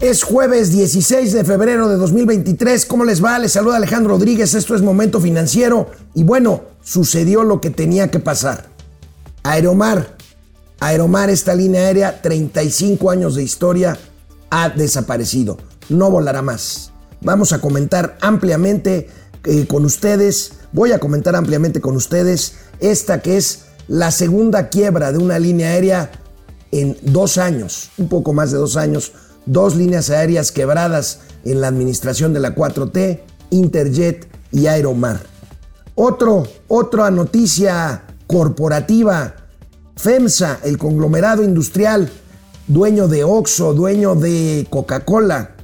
Es jueves 16 de febrero de 2023. ¿Cómo les va? Les saluda Alejandro Rodríguez. Esto es Momento Financiero. Y bueno, sucedió lo que tenía que pasar. Aeromar. Aeromar, esta línea aérea, 35 años de historia, ha desaparecido. No volará más. Vamos a comentar ampliamente eh, con ustedes. Voy a comentar ampliamente con ustedes esta que es la segunda quiebra de una línea aérea en dos años, un poco más de dos años dos líneas aéreas quebradas en la administración de la 4T, Interjet y Aeromar. Otro, otra noticia corporativa, FEMSA, el conglomerado industrial, dueño de Oxxo, dueño de Coca-Cola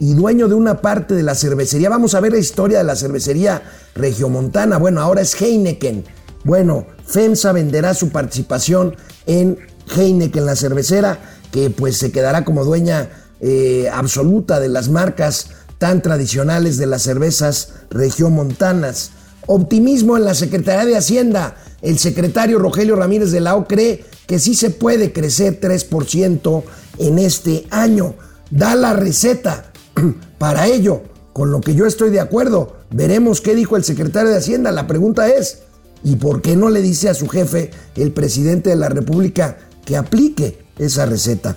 y dueño de una parte de la cervecería. Vamos a ver la historia de la cervecería regiomontana. Bueno, ahora es Heineken. Bueno, FEMSA venderá su participación en Heineken, la cervecera, que pues se quedará como dueña eh, absoluta de las marcas tan tradicionales de las cervezas regiomontanas. Optimismo en la Secretaría de Hacienda. El secretario Rogelio Ramírez de la O cree que sí se puede crecer 3% en este año. Da la receta para ello, con lo que yo estoy de acuerdo. Veremos qué dijo el secretario de Hacienda. La pregunta es, ¿y por qué no le dice a su jefe, el presidente de la República, que aplique esa receta?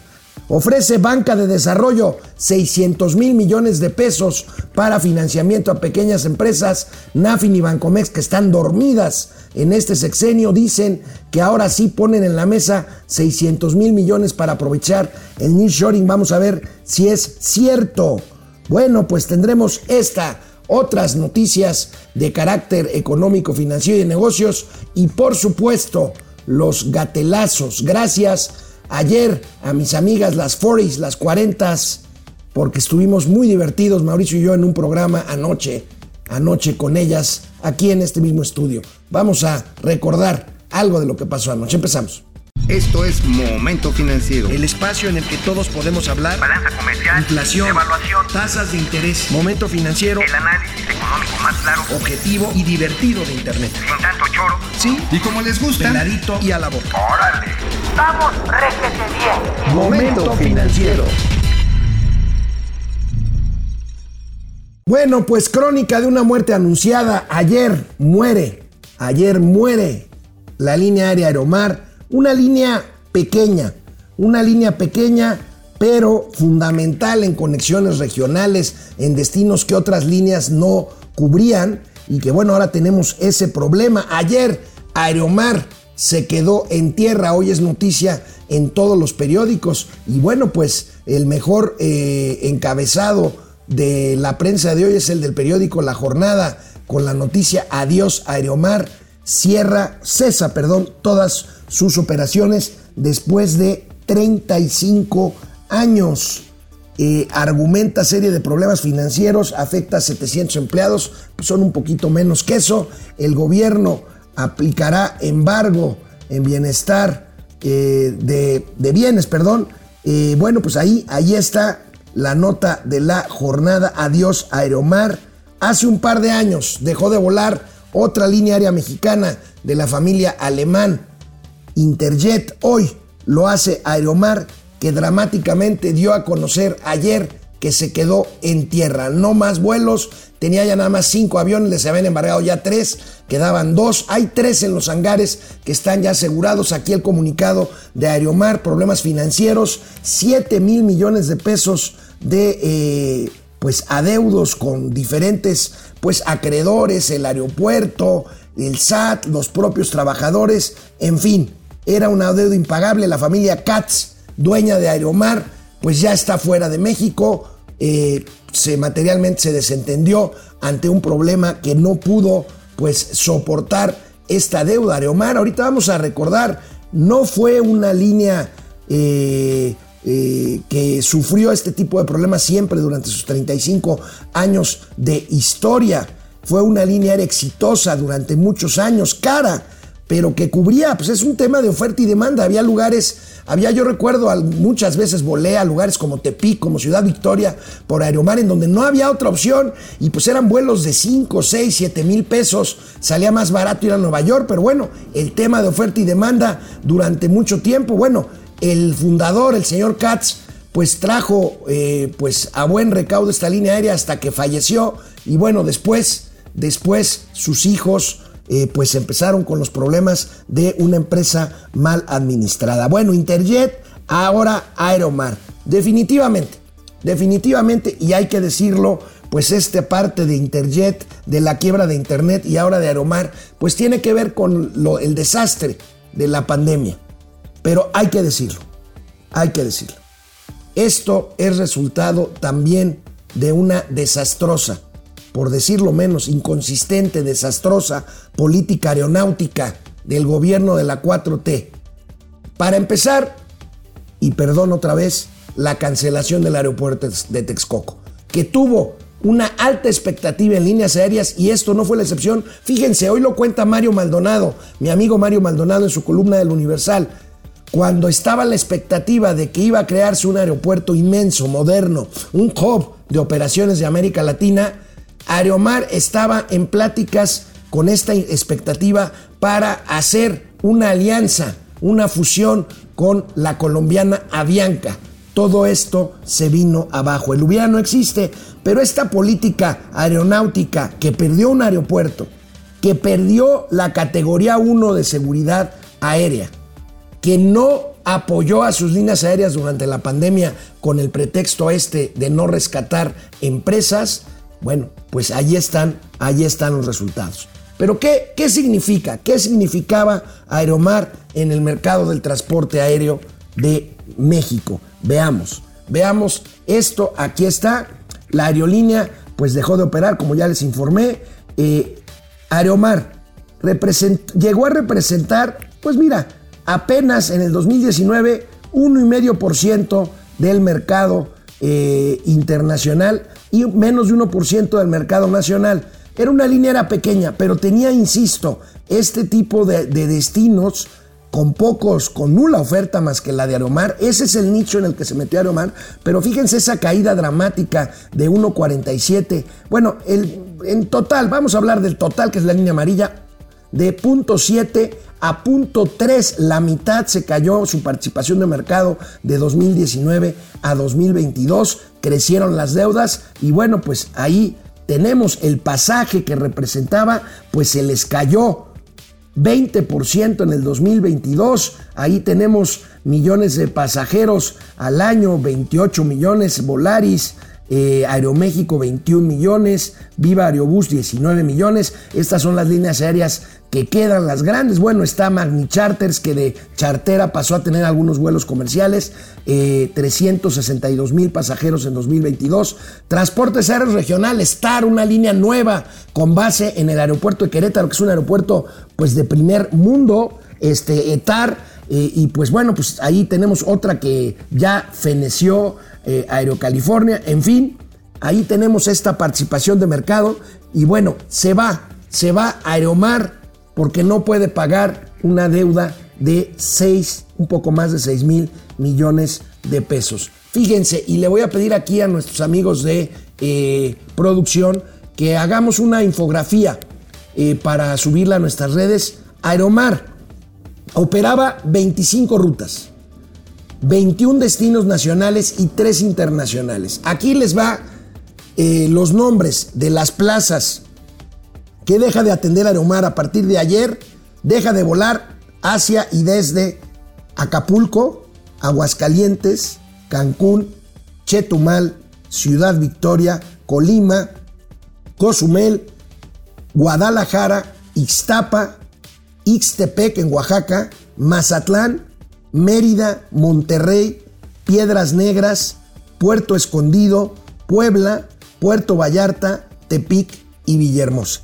Ofrece Banca de Desarrollo 600 mil millones de pesos para financiamiento a pequeñas empresas. Nafin y Bancomex, que están dormidas en este sexenio, dicen que ahora sí ponen en la mesa 600 mil millones para aprovechar el nearshoring. Vamos a ver si es cierto. Bueno, pues tendremos esta, otras noticias de carácter económico, financiero y de negocios. Y por supuesto, los gatelazos. Gracias ayer a mis amigas las 40s, las 40s, porque estuvimos muy divertidos, Mauricio y yo, en un programa anoche, anoche con ellas, aquí en este mismo estudio. Vamos a recordar algo de lo que pasó anoche. Empezamos. Esto es Momento Financiero. El espacio en el que todos podemos hablar. Balanza comercial. Inflación. Evaluación. Tasas de interés. Momento Financiero. El análisis económico más claro. Objetivo y divertido de Internet. Sin tanto choro. Sí. Y como les gusta. Peladito y a la boca. ¡Órale! ¡Vamos, réjete bien! Momento Financiero. Bueno, pues crónica de una muerte anunciada. Ayer muere, ayer muere la línea aérea Aeromar una línea pequeña, una línea pequeña pero fundamental en conexiones regionales, en destinos que otras líneas no cubrían y que bueno, ahora tenemos ese problema. Ayer Aeromar se quedó en tierra, hoy es noticia en todos los periódicos y bueno, pues el mejor eh, encabezado de la prensa de hoy es el del periódico La Jornada con la noticia Adiós Aeromar, cierra, cesa, perdón, todas sus operaciones después de 35 años. Eh, argumenta serie de problemas financieros, afecta a 700 empleados, son un poquito menos que eso. El gobierno aplicará embargo en bienestar eh, de, bienes, perdón. Eh, bueno, pues ahí, ahí está la nota de la jornada Adiós Aeromar. Hace un par de años dejó de volar otra línea aérea mexicana de la familia alemán Interjet hoy lo hace Aeromar, que dramáticamente dio a conocer ayer que se quedó en tierra. No más vuelos, tenía ya nada más cinco aviones, les habían embargado ya tres, quedaban dos. Hay tres en los hangares que están ya asegurados. Aquí el comunicado de Aeromar, problemas financieros, 7 mil millones de pesos de eh, pues adeudos con diferentes pues acreedores, el aeropuerto, el SAT, los propios trabajadores, en fin era una deuda impagable. La familia Katz, dueña de Aeromar, pues ya está fuera de México. Eh, se materialmente se desentendió ante un problema que no pudo pues soportar esta deuda. Aeromar, ahorita vamos a recordar, no fue una línea eh, eh, que sufrió este tipo de problemas siempre durante sus 35 años de historia. Fue una línea exitosa durante muchos años, cara pero que cubría, pues es un tema de oferta y demanda. Había lugares, había, yo recuerdo, muchas veces volé a lugares como Tepic, como Ciudad Victoria, por Aeromar, en donde no había otra opción y pues eran vuelos de 5, 6, 7 mil pesos. Salía más barato ir a Nueva York, pero bueno, el tema de oferta y demanda durante mucho tiempo, bueno, el fundador, el señor Katz, pues trajo eh, pues a buen recaudo esta línea aérea hasta que falleció y bueno, después, después sus hijos eh, pues empezaron con los problemas de una empresa mal administrada. Bueno, Interjet, ahora Aeromar. Definitivamente, definitivamente, y hay que decirlo, pues esta parte de Interjet, de la quiebra de Internet y ahora de Aeromar, pues tiene que ver con el desastre de la pandemia. Pero hay que decirlo, hay que decirlo. Esto es resultado también de una desastrosa por decirlo menos, inconsistente, desastrosa política aeronáutica del gobierno de la 4T. Para empezar, y perdón otra vez, la cancelación del aeropuerto de Texcoco, que tuvo una alta expectativa en líneas aéreas y esto no fue la excepción. Fíjense, hoy lo cuenta Mario Maldonado, mi amigo Mario Maldonado en su columna del Universal. Cuando estaba la expectativa de que iba a crearse un aeropuerto inmenso, moderno, un hub de operaciones de América Latina, Aeromar estaba en pláticas con esta expectativa para hacer una alianza, una fusión con la colombiana Avianca. Todo esto se vino abajo. El hubiera no existe, pero esta política aeronáutica que perdió un aeropuerto, que perdió la categoría 1 de seguridad aérea, que no apoyó a sus líneas aéreas durante la pandemia con el pretexto este de no rescatar empresas, bueno, pues ahí están, ahí están los resultados. Pero ¿qué, ¿qué significa? ¿Qué significaba Aeromar en el mercado del transporte aéreo de México? Veamos, veamos esto, aquí está, la aerolínea pues dejó de operar, como ya les informé. Eh, Aeromar llegó a representar, pues mira, apenas en el 2019 1,5% del mercado eh, internacional y menos de 1% del mercado nacional. Era una línea pequeña, pero tenía, insisto, este tipo de, destinos con pocos, con nula oferta más que la de Aeromar. Ese es el nicho en el que se metió Aeromar. Pero fíjense esa caída dramática de 1.47. Bueno, el, en total, vamos a hablar del total, que es la línea amarilla, de 0.7 a punto 3, la mitad se cayó su participación de mercado de 2019 a 2022, crecieron las deudas y bueno, pues ahí tenemos el pasaje que representaba, pues se les cayó 20% en el 2022, ahí tenemos millones de pasajeros al año, 28 millones Volaris, eh, Aeroméxico 21 millones, Viva Aerobús 19 millones. Estas son las líneas aéreas que quedan las grandes. Bueno, está Magni Charters, que de chartera pasó a tener algunos vuelos comerciales, 362 eh, mil pasajeros en 2022. Transportes Aéreos Regional, Star, una línea nueva con base en el aeropuerto de Querétaro, que es un aeropuerto pues de primer mundo, este, ETAR. Eh, y pues bueno, pues ahí tenemos otra que ya feneció eh, Aerocalifornia, en fin, ahí tenemos esta participación de mercado y bueno, se va, se va a Aeromar porque no puede pagar una deuda de 6, un poco más de 6 mil millones de pesos. Fíjense, y le voy a pedir aquí a nuestros amigos de eh, producción que hagamos una infografía eh, para subirla a nuestras redes. Aeromar operaba 25 rutas. 21 destinos nacionales y 3 internacionales. Aquí les va eh, los nombres de las plazas que deja de atender Aeromar a partir de ayer. Deja de volar hacia y desde Acapulco, Aguascalientes, Cancún, Chetumal, Ciudad Victoria, Colima, Cozumel, Guadalajara, Ixtapa, Ixtepec en Oaxaca, Mazatlán, Mérida, Monterrey, Piedras Negras, Puerto Escondido, Puebla, Puerto Vallarta, Tepic y Villahermosa.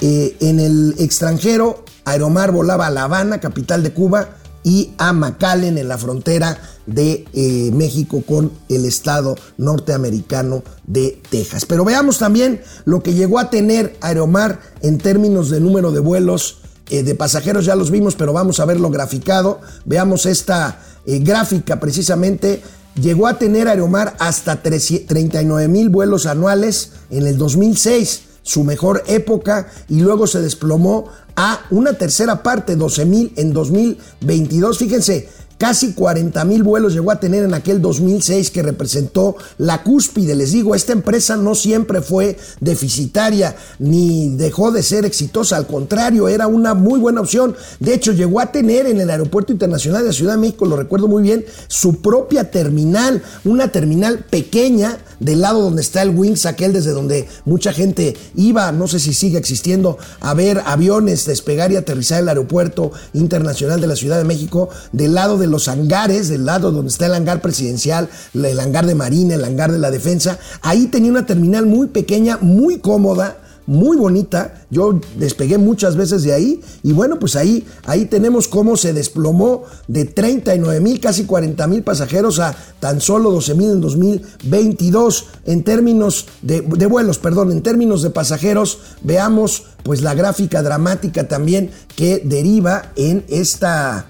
Eh, en el extranjero, Aeromar volaba a La Habana, capital de Cuba, y a McAllen en la frontera de eh, México con el estado norteamericano de Texas. Pero veamos también lo que llegó a tener Aeromar en términos de número de vuelos eh, de pasajeros ya los vimos, pero vamos a verlo graficado. Veamos esta eh, gráfica precisamente. Llegó a tener Aeromar hasta 39 mil vuelos anuales en el 2006, su mejor época, y luego se desplomó a una tercera parte, 12 mil en 2022. Fíjense Casi 40 mil vuelos llegó a tener en aquel 2006 que representó la cúspide. Les digo, esta empresa no siempre fue deficitaria ni dejó de ser exitosa. Al contrario, era una muy buena opción. De hecho, llegó a tener en el Aeropuerto Internacional de Ciudad de México, lo recuerdo muy bien, su propia terminal. Una terminal pequeña del lado donde está el Wings, aquel desde donde mucha gente iba, no sé si sigue existiendo, a ver aviones despegar y aterrizar el Aeropuerto Internacional de la Ciudad de México, del lado de los hangares, del lado donde está el hangar presidencial, el hangar de Marina, el hangar de la defensa. Ahí tenía una terminal muy pequeña, muy cómoda, muy bonita. Yo despegué muchas veces de ahí y bueno, pues ahí, ahí tenemos cómo se desplomó de 39 mil, casi 40 mil pasajeros a tan solo 12 mil en 2022. En términos de, de, vuelos, perdón, en términos de pasajeros, veamos pues la gráfica dramática también que deriva en esta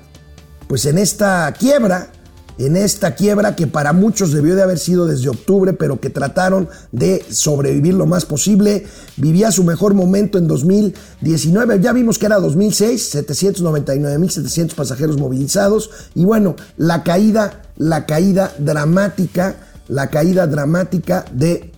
pues en esta quiebra, en esta quiebra que para muchos debió de haber sido desde octubre, pero que trataron de sobrevivir lo más posible. Vivía su mejor momento en 2019, ya vimos que era 2006, 799.700 pasajeros movilizados. Y bueno, la caída, la caída dramática, la caída dramática de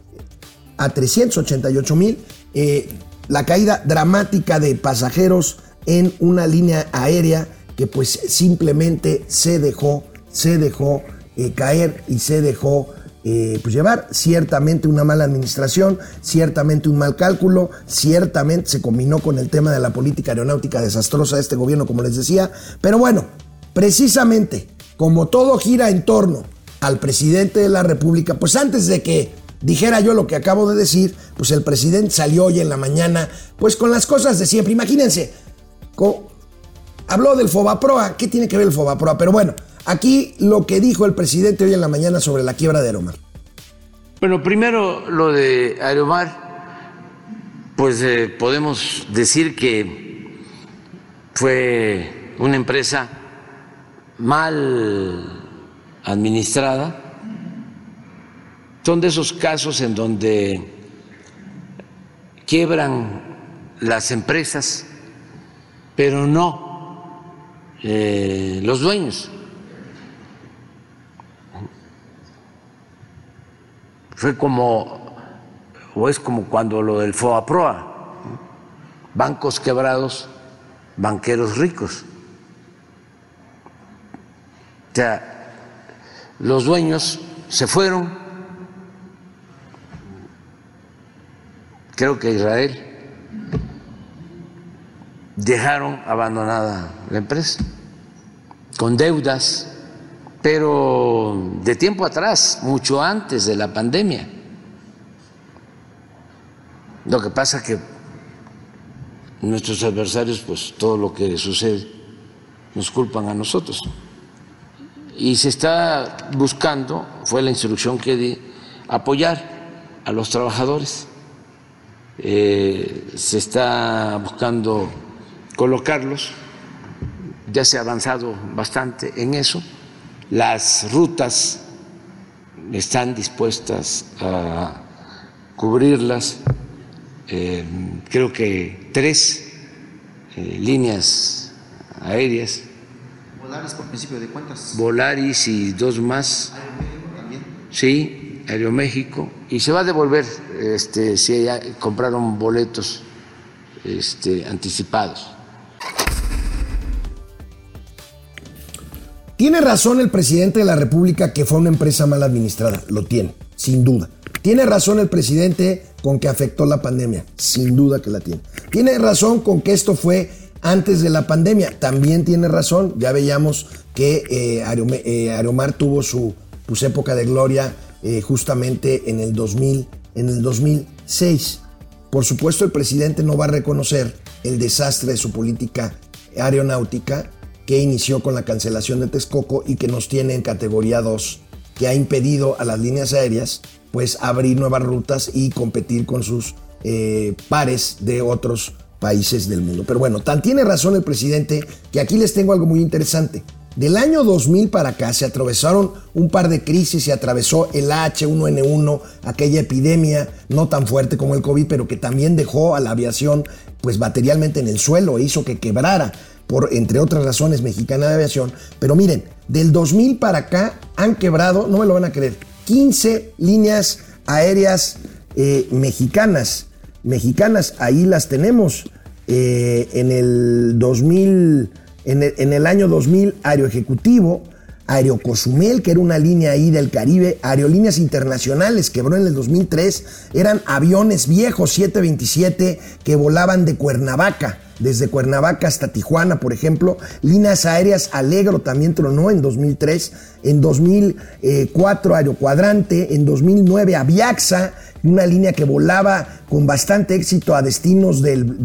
a 388 mil, eh, la caída dramática de pasajeros en una línea aérea que pues simplemente se dejó, se dejó eh, caer y se dejó eh, pues llevar. Ciertamente una mala administración, ciertamente un mal cálculo, ciertamente se combinó con el tema de la política aeronáutica desastrosa de este gobierno, como les decía. Pero bueno, precisamente como todo gira en torno al presidente de la República, pues antes de que dijera yo lo que acabo de decir, pues el presidente salió hoy en la mañana, pues con las cosas de siempre. Imagínense, Habló del Fobaproa. ¿Qué tiene que ver el Fobaproa? Pero bueno, aquí lo que dijo el presidente hoy en la mañana sobre la quiebra de Aeromar. Bueno, primero lo de Aeromar, pues eh, podemos decir que fue una empresa mal administrada. Son de esos casos en donde quiebran las empresas, pero no eh, los dueños. Fue como, o es como cuando lo del FOAPROA, bancos quebrados, banqueros ricos. O sea, los dueños se fueron, creo que Israel, dejaron abandonada la empresa con deudas, pero de tiempo atrás, mucho antes de la pandemia. Lo que pasa que nuestros adversarios, pues todo lo que sucede, nos culpan a nosotros. Y se está buscando, fue la instrucción que di, apoyar a los trabajadores. Eh, se está buscando colocarlos ya se ha avanzado bastante en eso. Las rutas están dispuestas a cubrirlas. Eh, creo que tres eh, líneas aéreas. Volaris por principio de cuentas. Volaris y dos más. Aeroméxico también. Sí, Aeroméxico. Y se va a devolver este, si ya compraron boletos este, anticipados. Tiene razón el presidente de la República que fue una empresa mal administrada, lo tiene, sin duda. Tiene razón el presidente con que afectó la pandemia, sin duda que la tiene. Tiene razón con que esto fue antes de la pandemia, también tiene razón. Ya veíamos que eh, eh, Aeromar tuvo su pues, época de gloria eh, justamente en el, 2000, en el 2006. Por supuesto, el presidente no va a reconocer el desastre de su política aeronáutica que inició con la cancelación de Texcoco y que nos tiene en categoría 2, que ha impedido a las líneas aéreas pues abrir nuevas rutas y competir con sus eh, pares de otros países del mundo. Pero bueno, tan tiene razón el presidente que aquí les tengo algo muy interesante. Del año 2000 para acá se atravesaron un par de crisis, se atravesó el H1N1, aquella epidemia no tan fuerte como el COVID, pero que también dejó a la aviación pues materialmente en el suelo e hizo que quebrara por, entre otras razones, Mexicana de Aviación. Pero miren, del 2000 para acá han quebrado, no me lo van a creer, 15 líneas aéreas eh, mexicanas. Mexicanas, ahí las tenemos. Eh, en el 2000, en el, año 2000, Aeroejecutivo, Aerocosumel, que era una línea ahí del Caribe, Aerolíneas Internacionales, quebró en el 2003, eran aviones viejos 727 que volaban de Cuernavaca, desde Cuernavaca hasta Tijuana, por ejemplo. Líneas aéreas Alegro también tronó en 2003, en 2004 Aerocuadrante, en 2009 Aviaxa, una línea que volaba con bastante éxito a destinos del,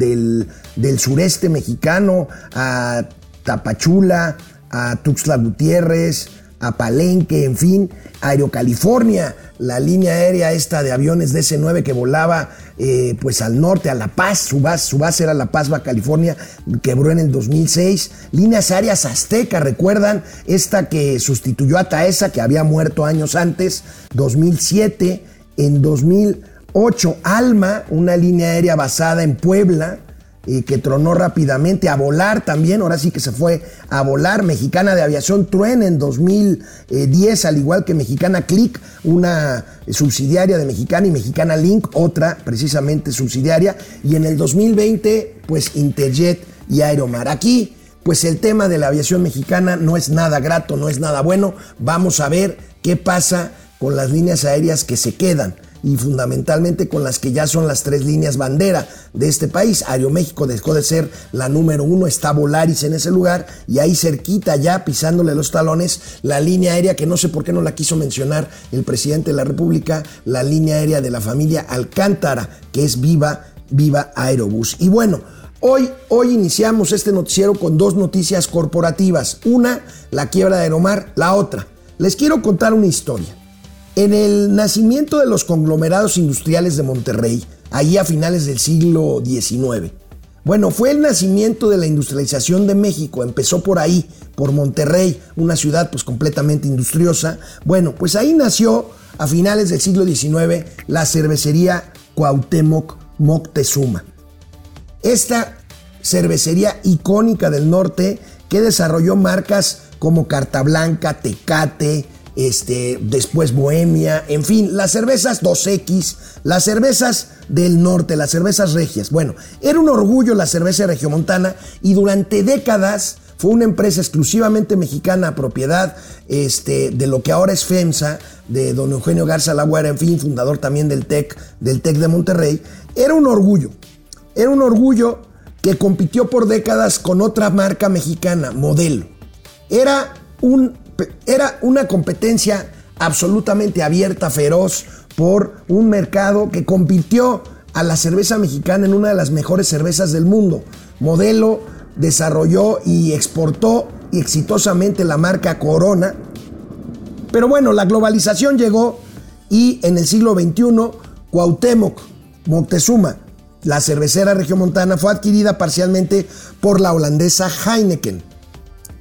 del sureste mexicano, a Tapachula, a Tuxtla Gutiérrez, a Palenque, en fin, Aerocalifornia, la línea aérea esta de aviones DC-9 que volaba eh, pues al norte, a La Paz, su base, su base era La Paz, Baja California, quebró en el 2006. Líneas aéreas Azteca, recuerdan, esta que sustituyó a Taesa, que había muerto años antes, 2007, en 2008 Alma, una línea aérea basada en Puebla, que tronó rápidamente, a volar también, ahora sí que se fue a volar, Mexicana de Aviación Truen en 2010, al igual que Mexicana Click, una subsidiaria de Mexicana y Mexicana Link, otra precisamente subsidiaria, y en el 2020, pues Interjet y Aeromar. Aquí, pues el tema de la aviación mexicana no es nada grato, no es nada bueno, vamos a ver qué pasa con las líneas aéreas que se quedan y fundamentalmente con las que ya son las tres líneas bandera de este país. Aeroméxico dejó de ser la número uno, está Volaris en ese lugar y ahí cerquita ya pisándole los talones la línea aérea que no sé por qué no la quiso mencionar el presidente de la República, la línea aérea de la familia Alcántara, que es Viva, Viva Aerobús. Y bueno, Hoy, hoy iniciamos este noticiero con dos noticias corporativas. Una, la quiebra de Aeromar, la otra. Les quiero contar una historia. En el nacimiento de los conglomerados industriales de Monterrey, ahí a finales del siglo XIX, bueno, fue el nacimiento de la industrialización de México, empezó por ahí, por Monterrey, una ciudad pues completamente industriosa. Bueno, pues ahí nació a finales del siglo XIX la cervecería Cuauhtémoc Moctezuma. Esta cervecería icónica del norte que desarrolló marcas como Carta Blanca, Tecate, este, después Bohemia, en fin, las cervezas 2X, las cervezas del norte, las cervezas regias. Bueno, era un orgullo la cerveza regiomontana y durante décadas fue una empresa exclusivamente mexicana, propiedad este, de lo que ahora es FEMSA, de don Eugenio Garza Lagüera, en fin, fundador también del TEC, del TEC de Monterrey. Era un orgullo, era un orgullo que compitió por décadas con otra marca mexicana, Modelo. Era un era una competencia absolutamente abierta, feroz, por un mercado que compitió a la cerveza mexicana en una de las mejores cervezas del mundo. Modelo desarrolló y exportó exitosamente la marca Corona. Pero bueno, la globalización llegó y en el siglo XXI Cuauhtémoc Moctezuma, la cervecera regiomontana, fue adquirida parcialmente por la holandesa Heineken.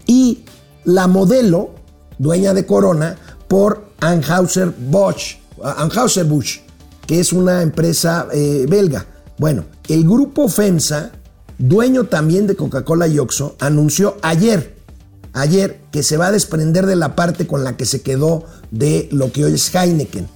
Y la modelo dueña de Corona, por Anheuser-Busch, Anheuser-Busch, que es una empresa eh, belga. Bueno, el grupo FEMSA, dueño también de Coca-Cola y Oxo, anunció ayer, ayer que se va a desprender de la parte con la que se quedó de lo que hoy es Heineken.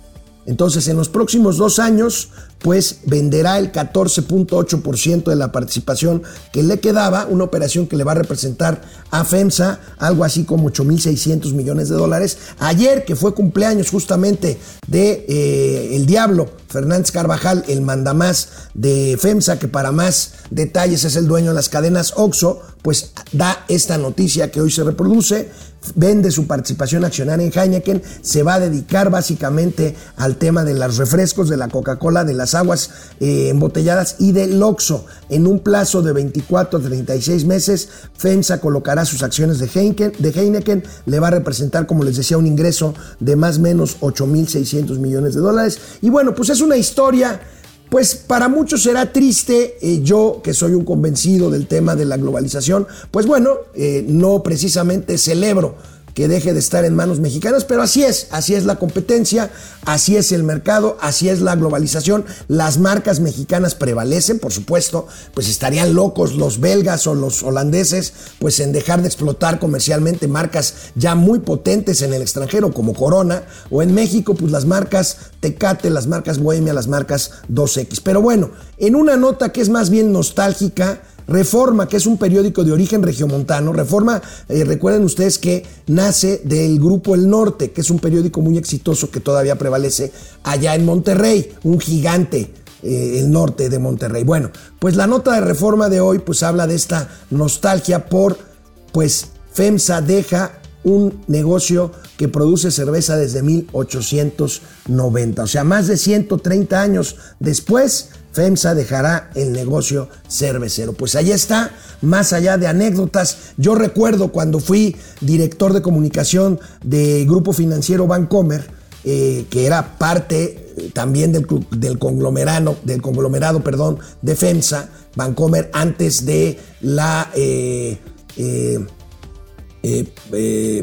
Entonces, en los próximos dos años, pues venderá el 14.8% de la participación que le quedaba, una operación que le va a representar a FEMSA algo así como 8.600 millones de dólares. Ayer, que fue cumpleaños justamente de eh, el Diablo, Fernández Carvajal, el mandamás de FEMSA, que para más detalles es el dueño de las cadenas OXO, pues da esta noticia que hoy se reproduce vende su participación accionaria en Heineken, se va a dedicar básicamente al tema de los refrescos, de la Coca-Cola, de las aguas eh, embotelladas y del Oxo. En un plazo de 24 a 36 meses, FEMSA colocará sus acciones de Heineken, de Heineken, le va a representar, como les decía, un ingreso de más o menos 8.600 millones de dólares. Y bueno, pues es una historia pues para muchos será triste, eh, yo que soy un convencido del tema de la globalización, pues bueno, eh, no precisamente celebro que deje de estar en manos mexicanas, pero así es, así es la competencia, así es el mercado, así es la globalización. Las marcas mexicanas prevalecen, por supuesto, pues estarían locos los belgas o los holandeses, pues en dejar de explotar comercialmente marcas ya muy potentes en el extranjero como Corona, o en México, pues las marcas Tecate, las marcas Bohemia, las marcas 2X. Pero bueno, en una nota que es más bien nostálgica, Reforma, que es un periódico de origen regiomontano. Reforma, eh, recuerden ustedes que nace del Grupo El Norte, que es un periódico muy exitoso que todavía prevalece allá en Monterrey, un gigante. eh, el norte de Monterrey. Bueno, pues la nota de reforma de hoy pues habla de esta nostalgia por pues FEMSA deja un negocio que produce cerveza desde 1890. O sea, más de 130 años después, FEMSA dejará el negocio cervecero. Pues ahí está, más allá de anécdotas. Yo recuerdo cuando fui director de comunicación de Grupo Financiero Bancomer, eh, que era parte eh, también del, conglomerado, del conglomerado perdón, de FEMSA, Bancomer, antes de la eh,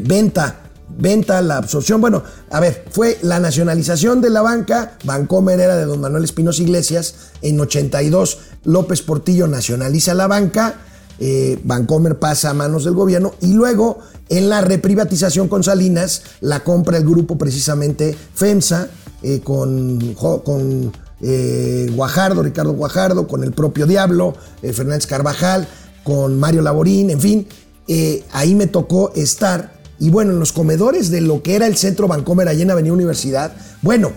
venta, venta, la absorción. Bueno, a ver, fue la nacionalización de la banca. Bancomer era de don Manuel Espinosa Iglesias. En 82, López Portillo nacionaliza la banca. eh, Bancomer pasa a manos del gobierno y luego en la reprivatización con Salinas la compra el grupo precisamente FEMSA eh, con, eh, Guajardo, Ricardo Guajardo, con el propio Diablo, eh, Fernández Carvajal, con Mario Laborín, en fin, ahí me tocó estar. Y bueno, en los comedores de lo que era el centro Bancomer allá en Avenida Universidad, bueno,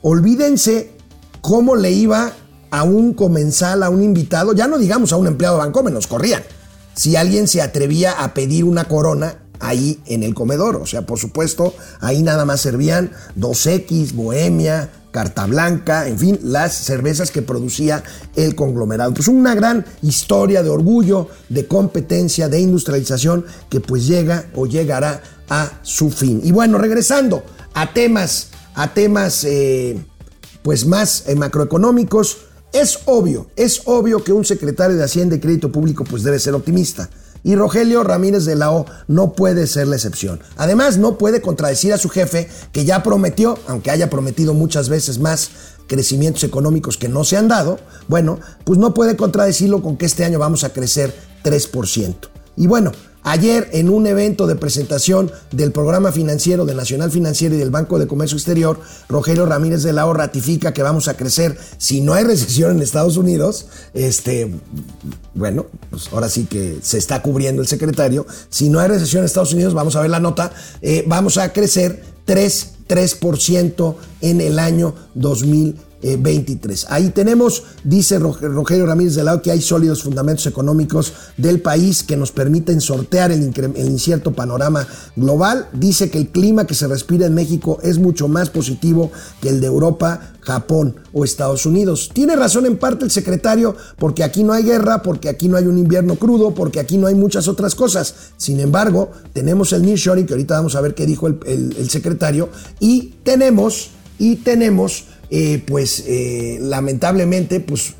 olvídense cómo le iba a un comensal, a un invitado, ya no digamos a un empleado de Bancomer, nos corrían. Si alguien se atrevía a pedir una corona ahí en el comedor, o sea, por supuesto, ahí nada más servían 2X, Bohemia, Carta Blanca, en fin, las cervezas que producía el conglomerado. Pues una gran historia de orgullo, de competencia, de industrialización que pues llega o llegará a su fin. Y bueno, regresando a temas, a temas eh, pues más eh, macroeconómicos, es obvio, es obvio que un secretario de Hacienda y Crédito Público pues debe ser optimista. Y Rogelio Ramírez de la O no puede ser la excepción. Además, no puede contradecir a su jefe que ya prometió, aunque haya prometido muchas veces más crecimientos económicos que no se han dado, bueno, pues no puede contradecirlo con que este año vamos a crecer 3%. Y bueno, ayer en un evento de presentación del programa financiero de Nacional Financiero y del Banco de Comercio Exterior, Rogelio Ramírez de la O ratifica que vamos a crecer si no hay recesión en Estados Unidos. Este, bueno, pues ahora sí que se está cubriendo el secretario. Si no hay recesión en Estados Unidos, vamos a ver la nota, eh, vamos a crecer 3, 3% en el año 2023. Ahí tenemos, dice Rog- Rogelio Ramírez de Lao, que hay sólidos fundamentos económicos del país que nos permiten sortear el, incierto panorama global. Dice que el clima que se respira en México es mucho más positivo que el de Europa, Japón o Estados Unidos. Tiene razón en parte el secretario porque aquí no hay guerra, porque aquí no hay un invierno crudo, porque aquí no hay muchas otras cosas. Sin embargo, tenemos el nearshoring, que ahorita vamos a ver qué dijo el secretario, y tenemos, y tenemos eh, pues eh, lamentablemente pues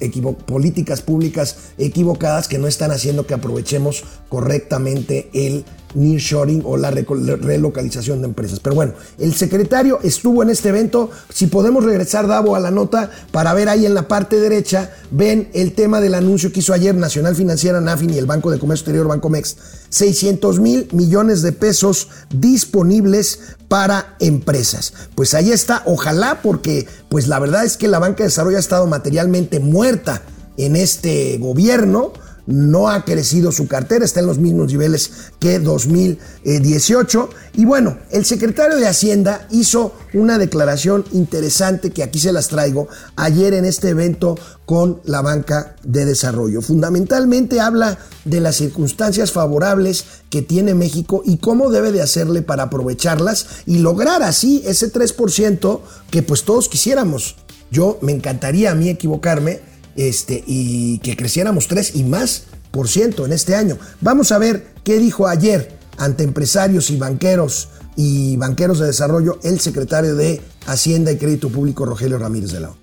políticas públicas equivocadas que no están haciendo que aprovechemos correctamente el nearshoring o la relocalización de empresas. Pero bueno, el secretario estuvo en este evento. Si podemos regresar, Davo, a la nota para ver ahí en la parte derecha, ven el tema del anuncio que hizo ayer Nacional Financiera, NAFIN y el Banco de Comercio Exterior, Bancomex. 600 mil millones de pesos disponibles para empresas. Pues ahí está, ojalá porque pues la verdad es que la banca de desarrollo ha estado materialmente muerta en este gobierno no ha crecido su cartera, está en los mismos niveles que 2018. Y bueno, el secretario de Hacienda hizo una declaración interesante que aquí se las traigo ayer en este evento con la banca de desarrollo. Fundamentalmente habla de las circunstancias favorables que tiene México y cómo debe de hacerle para aprovecharlas y lograr así ese 3% que pues todos quisiéramos. Yo me encantaría a mí equivocarme este, y que creciéramos 3 y más por ciento en este año. Vamos a ver qué dijo ayer ante empresarios y banqueros y banqueros de desarrollo el secretario de Hacienda y Crédito Público, Rogelio Ramírez de la O.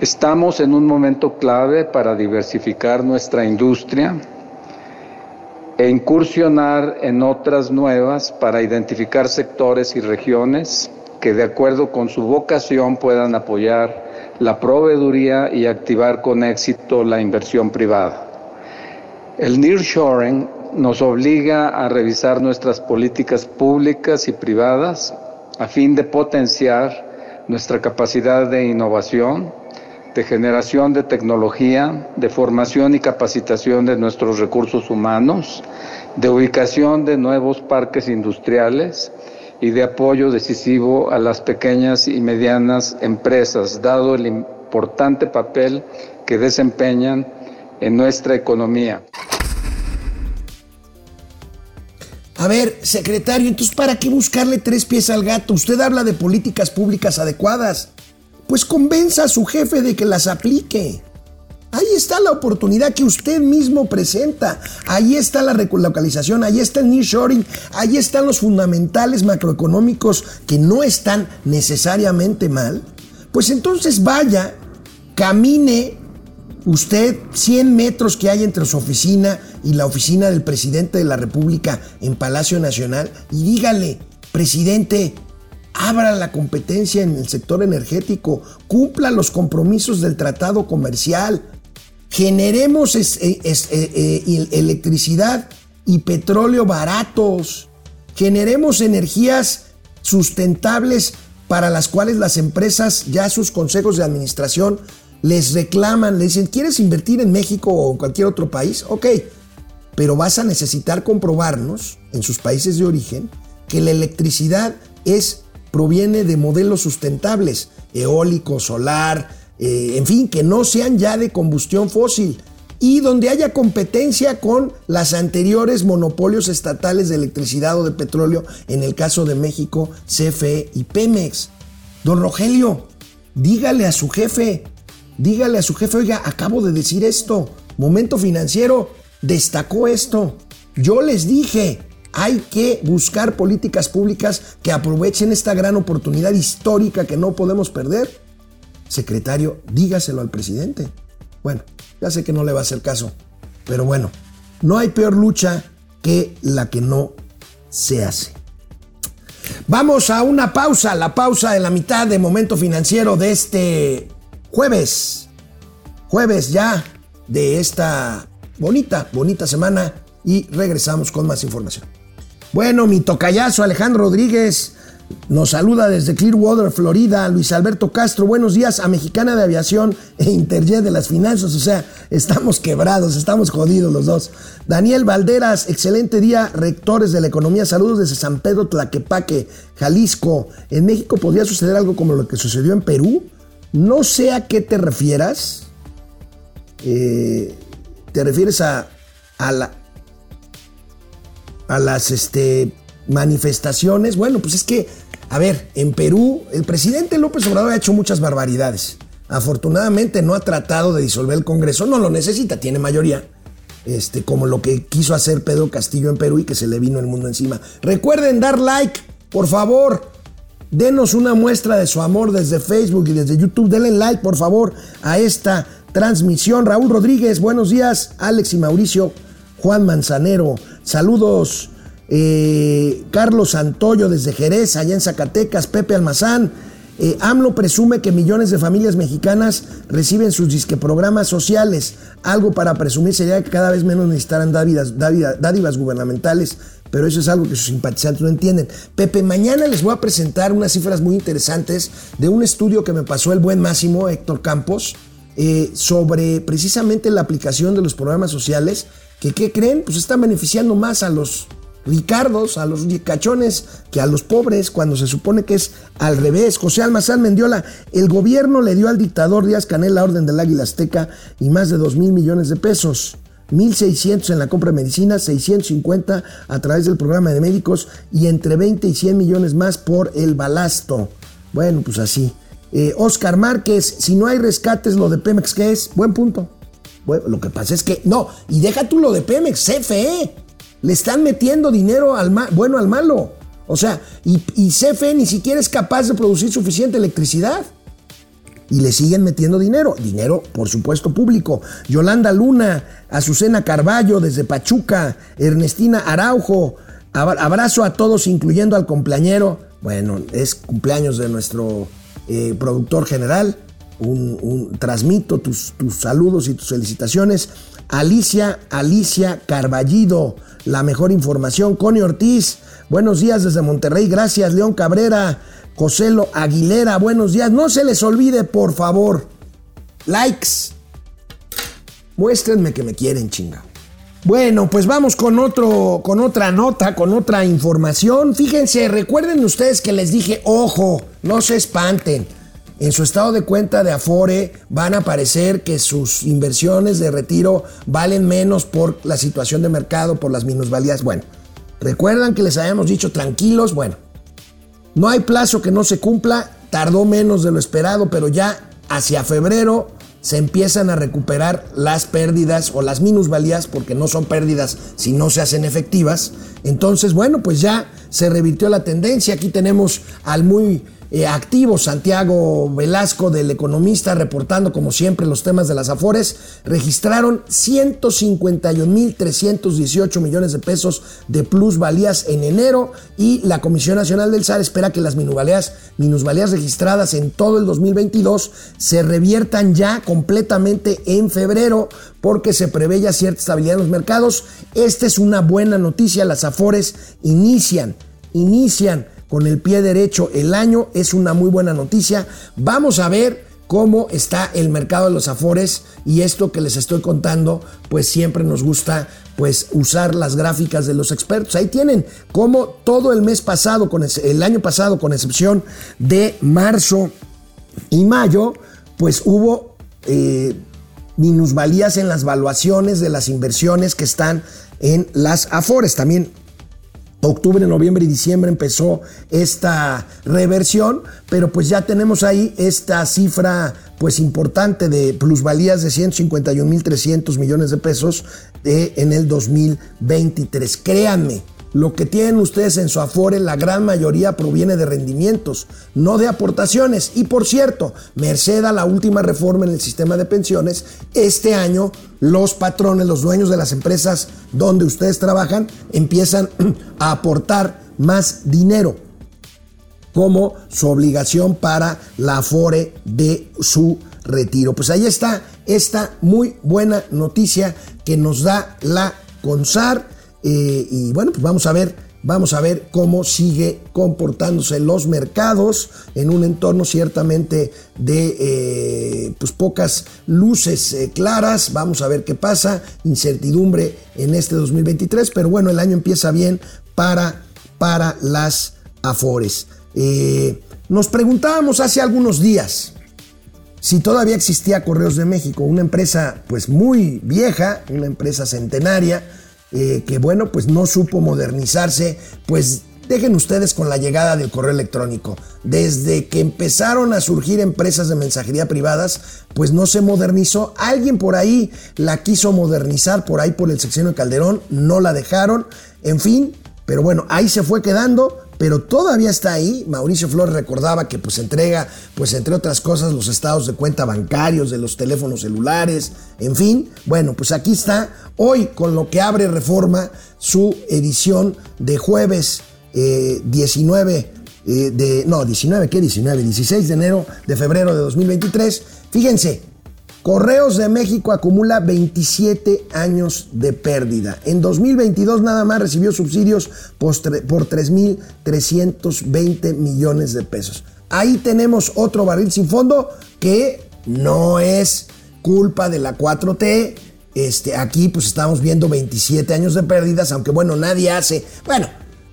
Estamos en un momento clave para diversificar nuestra industria e incursionar en otras nuevas para identificar sectores y regiones que de acuerdo con su vocación puedan apoyar la proveeduría y activar con éxito la inversión privada. El nearshoring nos obliga a revisar nuestras políticas públicas y privadas a fin de potenciar nuestra capacidad de innovación, de generación de tecnología, de formación y capacitación de nuestros recursos humanos, de ubicación de nuevos parques industriales y de apoyo decisivo a las pequeñas y medianas empresas, dado el importante papel que desempeñan en nuestra economía. A ver, secretario, entonces ¿para qué buscarle tres pies al gato? Usted habla de políticas públicas adecuadas. Pues convenza a su jefe de que las aplique. Ahí está la oportunidad que usted mismo presenta. Ahí está la relocalización, ahí está el nearshoring, ahí están los fundamentales macroeconómicos que no están necesariamente mal. Pues entonces vaya, camine usted 100 metros que hay entre su oficina y la oficina del presidente de la República en Palacio Nacional y dígale, presidente, abra la competencia en el sector energético, cumpla los compromisos del tratado comercial, generemos eh, eh, eh, electricidad y petróleo baratos, generemos energías sustentables para las cuales las empresas, ya sus consejos de administración, les reclaman, le dicen, ¿quieres invertir en México o en cualquier otro país? Ok, pero vas a necesitar comprobarnos en sus países de origen que la electricidad es, proviene de modelos sustentables, eólico, solar, eh, en fin, que no sean ya de combustión fósil y donde haya competencia con las anteriores monopolios estatales de electricidad o de petróleo, en el caso de México, CFE y Pemex. Don Rogelio, dígale a su jefe, dígale a su jefe, oiga, acabo de decir esto, momento financiero destacó esto. Yo les dije, hay que buscar políticas públicas que aprovechen esta gran oportunidad histórica que no podemos perder. Secretario, dígaselo al presidente. Bueno, ya sé que no le va a hacer caso, pero bueno, no hay peor lucha que la que no se hace. Vamos a una pausa, la pausa de la mitad de momento financiero de este jueves. Jueves ya de esta bonita, bonita semana y regresamos con más información. Bueno, mi tocayazo Alejandro Rodríguez nos saluda desde Clearwater, Florida. Luis Alberto Castro, buenos días a Mexicana de Aviación e Interjet de las Finanzas. O sea, estamos quebrados, estamos jodidos los dos. Daniel Valderas, excelente día, rectores de la economía. Saludos desde San Pedro Tlaquepaque, Jalisco. ¿En México podría suceder algo como lo que sucedió en Perú? No sé a qué te refieras. Eh, ¿Te refieres a, a, la, a las este, manifestaciones? Bueno, pues es que, a ver, en Perú el presidente López Obrador ha hecho muchas barbaridades. Afortunadamente no ha tratado de disolver el Congreso, no lo necesita, tiene mayoría. Este, como lo que quiso hacer Pedro Castillo en Perú y que se le vino el mundo encima. Recuerden dar like, por favor. Denos una muestra de su amor desde Facebook y desde YouTube. Denle like, por favor, a esta transmisión. Raúl Rodríguez, buenos días. Alex y Mauricio, Juan Manzanero, saludos. Eh, Carlos Santoyo desde Jerez, allá en Zacatecas, Pepe Almazán. Eh, AMLO presume que millones de familias mexicanas reciben sus disque programas sociales. Algo para presumir sería que cada vez menos necesitarán dádivas, dádivas gubernamentales, pero eso es algo que sus simpatizantes no entienden. Pepe, mañana les voy a presentar unas cifras muy interesantes de un estudio que me pasó el buen Máximo Héctor Campos eh, sobre precisamente la aplicación de los programas sociales, que ¿qué creen? Pues están beneficiando más a los ricardos, a los cachones, que a los pobres, cuando se supone que es al revés. José Almazán Mendiola, el gobierno le dio al dictador Díaz Canel la orden del Águila Azteca y más de 2 mil millones de pesos. 1.600 en la compra de medicina, 650 a través del programa de médicos y entre 20 y 100 millones más por el balasto. Bueno, pues así. Eh, Oscar Márquez, si no hay rescates, lo de Pemex, ¿qué es? Buen punto. Bueno, lo que pasa es que, no, y deja tú lo de Pemex, CFE. Le están metiendo dinero al bueno al malo. O sea, y, CFE ni siquiera es capaz de producir suficiente electricidad. y le siguen metiendo dinero, dinero por supuesto público. Yolanda Luna, Azucena Carballo desde Pachuca, Ernestina Araujo, abrazo a todos incluyendo al cumpleañero, bueno, es cumpleaños de nuestro eh, productor general, un, transmito tus, tus saludos y tus felicitaciones. Alicia, Alicia Carballido, la mejor información. Connie Ortiz, buenos días desde Monterrey, gracias. León Cabrera, Joselo Aguilera, buenos días. No se les olvide, por favor, likes. Muéstrenme que me quieren, chinga. Bueno, pues vamos con otro, con otra nota, con otra información. Fíjense, recuerden ustedes que les dije, ojo, no se espanten en su estado de cuenta de Afore van a aparecer que sus inversiones de retiro valen menos por la situación de mercado, por las minusvalías. Bueno, recuerdan que les habíamos dicho tranquilos, bueno, no hay plazo que no se cumpla, tardó menos de lo esperado, pero ya hacia febrero se empiezan a recuperar las pérdidas o las minusvalías, porque no son pérdidas si no se hacen efectivas. Entonces, bueno, pues ya se revirtió la tendencia. Aquí tenemos al muy eh, activo Santiago Velasco del Economista reportando como siempre los temas de las Afores, registraron 151.318 millones de pesos de plusvalías en enero y la Comisión Nacional del SAR espera que las minusvalías, minusvalías registradas en todo el 2022 se reviertan ya completamente en febrero porque se prevé ya cierta estabilidad en los mercados. Esta es una buena noticia, las Afores inician, inician con el pie derecho el año. Es una muy buena noticia. Vamos a ver cómo está el mercado de los afores y esto que les estoy contando, pues siempre nos gusta pues usar las gráficas de los expertos. Ahí tienen cómo todo el mes pasado, con el año pasado, con excepción de marzo y mayo, pues hubo eh, minusvalías en las valuaciones de las inversiones que están en las afores. También octubre, noviembre y diciembre empezó esta reversión, pero pues ya tenemos ahí esta cifra pues importante de plusvalías de 151.300 millones de pesos en el 2023. Créanme, lo que tienen ustedes en su Afore, la gran mayoría proviene de rendimientos, no de aportaciones. Y por cierto, merced a la última reforma en el sistema de pensiones, este año los patrones, los dueños de las empresas donde ustedes trabajan, empiezan a aportar más dinero como su obligación para la Afore de su retiro. Pues ahí está esta muy buena noticia que nos da la CONSAR eh, y bueno, pues vamos a ver, vamos a ver cómo sigue comportándose los mercados en un entorno ciertamente de eh, pues pocas luces eh, claras. Vamos a ver qué pasa, incertidumbre en este 2023, pero bueno, el año empieza bien para, para las Afores. nos preguntábamos hace algunos días si todavía existía Correos de México, una empresa pues muy vieja, una empresa centenaria, eh, que bueno, pues no supo modernizarse, pues dejen ustedes con la llegada del correo electrónico. Desde que empezaron a surgir empresas de mensajería privadas, pues no se modernizó. Alguien por ahí la quiso modernizar, por ahí por el sección de Calderón, no la dejaron. En fin, pero bueno, ahí se fue quedando, pero todavía está ahí. Mauricio Flores recordaba que pues entrega, pues entre otras cosas, los estados de cuenta bancarios de los teléfonos celulares, en fin. Bueno, pues aquí está hoy con lo que abre Reforma su edición de jueves 19 eh, eh, de, no, 19, ¿qué 19? 16 de enero de febrero de 2023. Fíjense, Correos de México acumula 27 años de pérdida. En 2022 nada más recibió subsidios por 3.320 millones de pesos. Ahí tenemos otro barril sin fondo que no es culpa de la 4T. Este, aquí pues estamos viendo 27 años de pérdidas, aunque bueno, nadie hace... Bueno,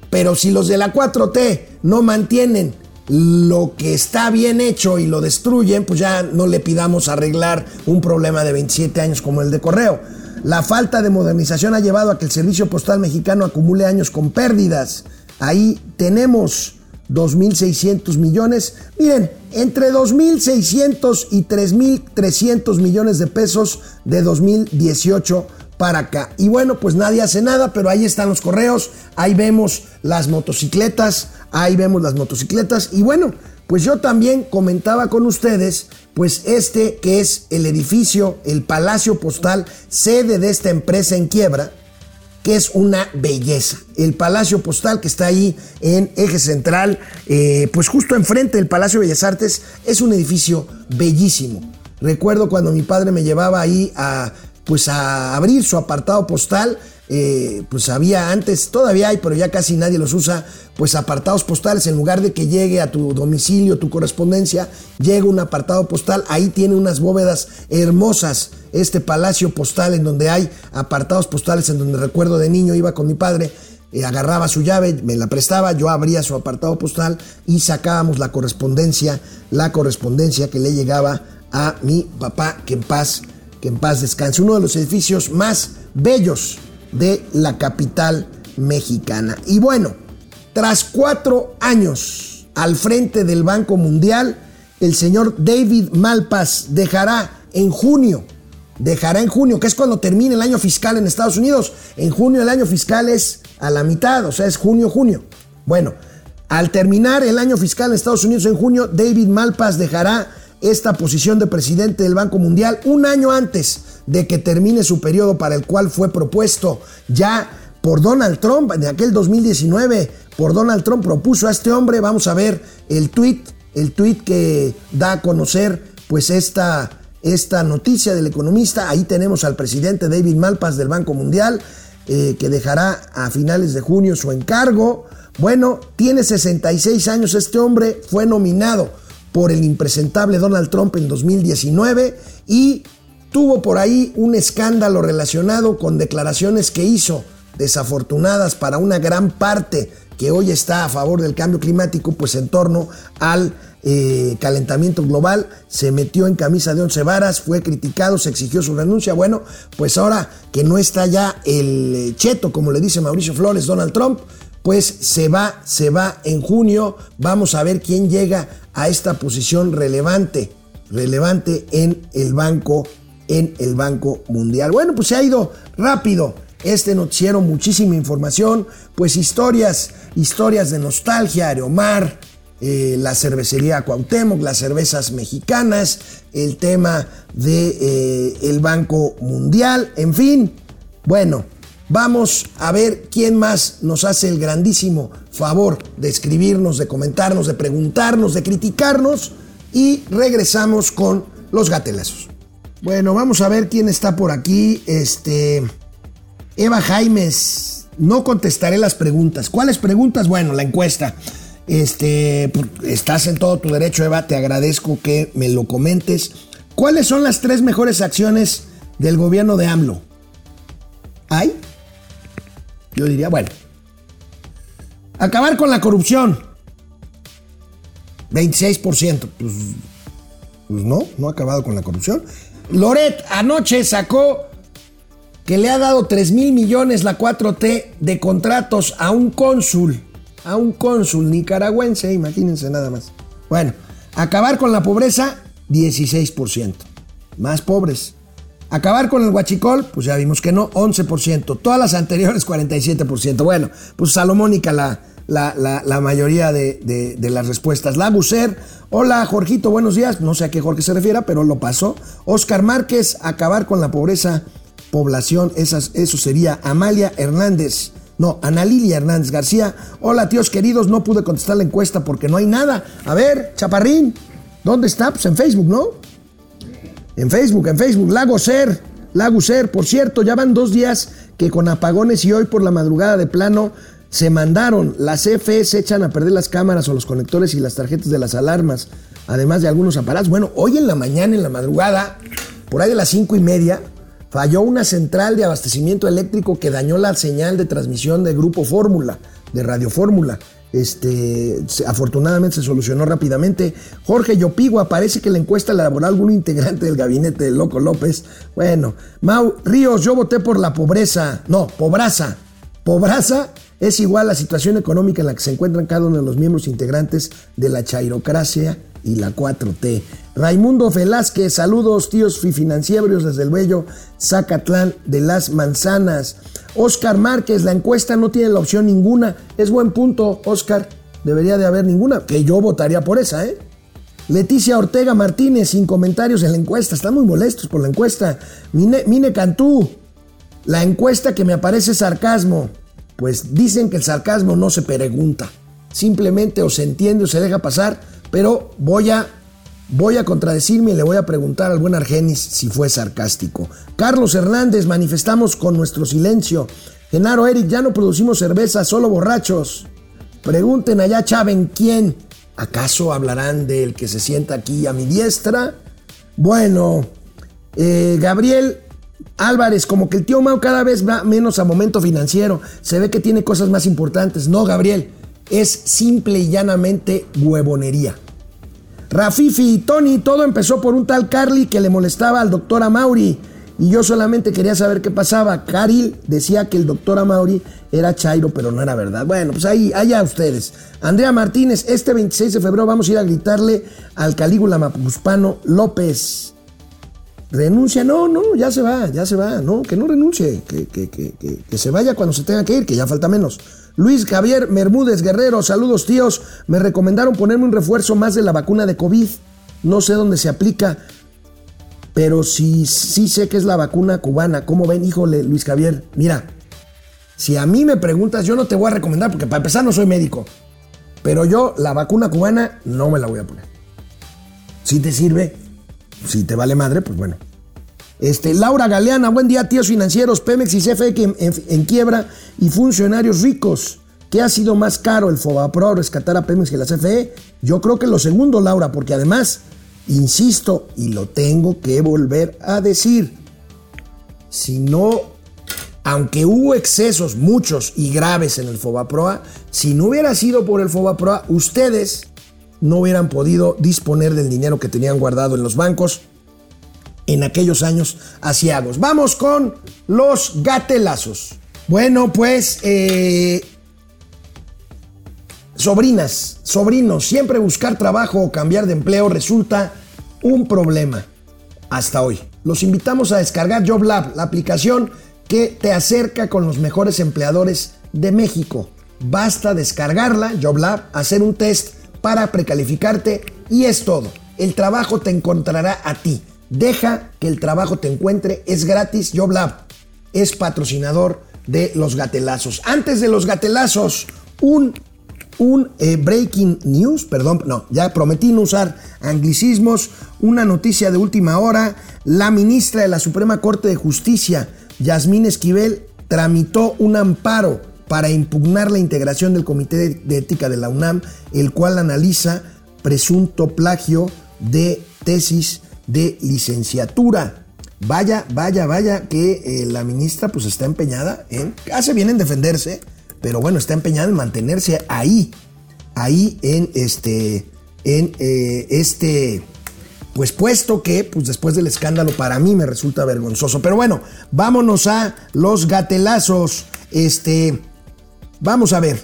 pero si los de la 4T no mantienen lo que está bien hecho y lo destruyen, pues ya no le pidamos arreglar un problema de 27 años como el de correo. La falta de modernización ha llevado a que el servicio postal mexicano acumule años con pérdidas. Ahí tenemos 2.600 millones. Miren, entre 2.600 y 3.300 millones de pesos de 2018 para acá. Y bueno, pues nadie hace nada, pero ahí están los correos, ahí vemos las motocicletas, ahí vemos las motocicletas. Y bueno, pues yo también comentaba con ustedes, pues este que es el edificio, el Palacio Postal, sede de esta empresa en quiebra, que es una belleza. El Palacio Postal que está ahí en Eje Central, eh, pues justo enfrente del Palacio Bellas Artes, es un edificio bellísimo. Recuerdo cuando mi padre me llevaba ahí a, pues a abrir su apartado postal, eh, pues había antes, todavía hay, pero ya casi nadie los usa, pues apartados postales, en lugar de que llegue a tu domicilio, tu correspondencia, llega un apartado postal, ahí tiene unas bóvedas hermosas, este palacio postal en donde hay apartados postales, en donde recuerdo de niño iba con mi padre, eh, agarraba su llave, me la prestaba, yo abría su apartado postal y sacábamos la correspondencia, la correspondencia que le llegaba a mi papá, que en paz, que en paz descanse, uno de los edificios más bellos de la capital mexicana. Y bueno, tras cuatro años al frente del Banco Mundial, el señor David Malpass dejará en junio, dejará en junio, que es cuando termina el año fiscal en Estados Unidos. En junio el año fiscal es a la mitad, o sea, es junio, junio. Bueno, al terminar el año fiscal en Estados Unidos en junio, David Malpass dejará esta posición de presidente del Banco Mundial un año antes de que termine su periodo para el cual fue propuesto ya por Donald Trump en aquel 2019. Por Donald Trump propuso a este hombre, vamos a ver el tweet, el tweet que da a conocer pues esta, esta noticia del economista. Ahí tenemos al presidente David Malpass del Banco Mundial, eh, que dejará a finales de junio su encargo. Bueno, tiene 66 años este hombre, fue nominado por el impresentable Donald Trump en 2019 y tuvo por ahí un escándalo relacionado con declaraciones que hizo desafortunadas para una gran parte que hoy está a favor del cambio climático, pues en torno al eh, calentamiento global, se metió en camisa de once varas, fue criticado, se exigió su renuncia. Bueno, pues ahora que no está ya el eh, cheto, como le dice Mauricio Flores, Donald Trump, pues se va, se va en junio. Vamos a ver quién llega a esta posición relevante, relevante en el Banco, en el Banco Mundial. Bueno, pues se ha ido rápido este noticiero, muchísima información, pues historias, historias de nostalgia, Aeromar, eh, la cervecería Cuauhtémoc, las cervezas mexicanas, el tema del de, eh, Banco Mundial, en fin, bueno, Vamos a ver quién más nos hace el grandísimo favor de escribirnos, de comentarnos, de preguntarnos, de criticarnos y regresamos con los gatelazos. Bueno, vamos a ver quién está por aquí. Este Eva Jaimes, no contestaré las preguntas. ¿Cuáles preguntas? Bueno, la encuesta. Este, estás en todo tu derecho, Eva, te agradezco que me lo comentes. ¿Cuáles son las tres mejores acciones del gobierno de AMLO? ¿Hay? Yo diría, bueno, acabar con la corrupción. 26%. Pues, pues no, no ha acabado con la corrupción. Loret anoche sacó que le ha dado 3 mil millones la 4T de contratos a un cónsul, a un cónsul nicaragüense, imagínense nada más. Bueno, acabar con la pobreza, 16%. Más pobres. Acabar con el huachicol, pues ya vimos que no, 11%. Todas las anteriores, 47%. Bueno, pues salomónica la, la, la, mayoría de, de, las respuestas. La Bucer, hola Jorgito, buenos días. No sé a qué Jorge se refiera, pero lo pasó. Oscar Márquez, acabar con la pobreza, población, esas, eso sería Amalia Hernández. No, Ana Lilia Hernández García. Hola tíos queridos, no pude contestar la encuesta porque no hay nada. A ver, Chaparrín, ¿dónde está? Pues en Facebook, ¿no? En Facebook, en Facebook, Lago Ser, Lago Ser. Por cierto, ya van dos días que con apagones y hoy por la madrugada de plano se mandaron. Las CFE se echan a perder las cámaras o los conectores y las tarjetas de las alarmas, además de algunos aparatos. Bueno, hoy en la mañana, en la madrugada, por ahí de las cinco y media, falló una central de abastecimiento eléctrico que dañó la señal de transmisión de Grupo Fórmula, de Radio Fórmula. Este, afortunadamente se solucionó rápidamente. Jorge Yopigua, parece que la encuesta la elaboró algún integrante del gabinete de Loco López. Bueno, Mau Ríos, yo voté por la pobreza. No, pobraza. Pobraza es igual la situación económica en la que se encuentran cada uno de los miembros integrantes de la chairocracia y la 4T. Raimundo Velázquez, saludos tíos financieros desde el bello Zacatlán de las Manzanas. Oscar Márquez, la encuesta no tiene la opción ninguna. Es buen punto, Oscar. debería de haber ninguna, que yo votaría por esa, ¿eh? Leticia Ortega Martínez, sin comentarios en la encuesta, están muy molestos por la encuesta. Mine, Mine Cantú, la encuesta que me aparece sarcasmo. Pues dicen que el sarcasmo no se pregunta, simplemente o se entiende o se deja pasar, pero voy a, voy a contradecirme y le voy a preguntar al buen Argenis si fue sarcástico. Carlos Hernández, manifestamos con nuestro silencio. Genaro Eric, ya no producimos cerveza, solo borrachos. Pregunten allá, Chaven, ¿quién? ¿Acaso hablarán del que se sienta aquí a mi diestra? Bueno, eh, Gabriel Álvarez, como que el tío Mau cada vez va menos a momento financiero. Se ve que tiene cosas más importantes. No, Gabriel, es simple y llanamente huevonería. Rafifi y Tony, todo empezó por un tal Carly que le molestaba al doctor Amauri. Y yo solamente quería saber qué pasaba. Caril decía que el doctor Amauri era Chairo, pero no era verdad. Bueno, pues ahí, allá ustedes. Andrea Martínez, este 26 de febrero vamos a ir a gritarle al Calígula Mapuspano López. Renuncia, no, no, ya se va, ya se va, no, que no renuncie, que, que, que, que, se vaya cuando se tenga que ir, que ya falta menos. Luis Javier Mermúdez Guerrero, saludos tíos, me recomendaron ponerme un refuerzo más de la vacuna de COVID, no sé dónde se aplica, pero sí, sí sé que es la vacuna cubana, ¿cómo ven? Híjole, Luis Javier, mira, si a mí me preguntas, yo no te voy a recomendar, porque para empezar no soy médico, pero yo la vacuna cubana no me la voy a poner. Si te sirve, si te vale madre, pues bueno. Este, Laura Galeana, buen día, tíos financieros, Pemex y CFE en, quiebra y funcionarios ricos. ¿Qué ha sido más caro, el Fobapro rescatar a Pemex que la CFE? Yo creo que lo segundo, Laura, porque además, insisto, y lo tengo que volver a decir, si no, aunque hubo excesos, muchos y graves en el Fobaproa, si no hubiera sido por el Fobaproa, ustedes no hubieran podido disponer del dinero que tenían guardado en los bancos en aquellos años asiagos. Vamos con los gatelazos. Bueno, pues, eh, sobrinas, sobrinos, siempre buscar trabajo o cambiar de empleo resulta un problema hasta hoy. Los invitamos a descargar JobLab, la aplicación que te acerca con los mejores empleadores de México. Basta descargarla, JobLab, hacer un test para precalificarte y es todo. El trabajo te encontrará a ti. Deja que el trabajo te encuentre. Es gratis. JobLab es patrocinador de los gatelazos. Antes de los gatelazos, un, un eh, breaking news, perdón, no, ya prometí no usar anglicismos. Una noticia de última hora. La ministra de la Suprema Corte de Justicia, Yasmín Esquivel, tramitó un amparo para impugnar la integración del Comité de Ética de la UNAM, el cual analiza presunto plagio de tesis de licenciatura. Vaya, vaya, vaya que eh, la ministra pues está empeñada en, hace bien en defenderse, pero bueno, está empeñada en mantenerse ahí, ahí en este, en eh, este, pues puesto que pues después del escándalo para mí me resulta vergonzoso. Pero bueno, vámonos a los gatelazos. Este, vamos a ver,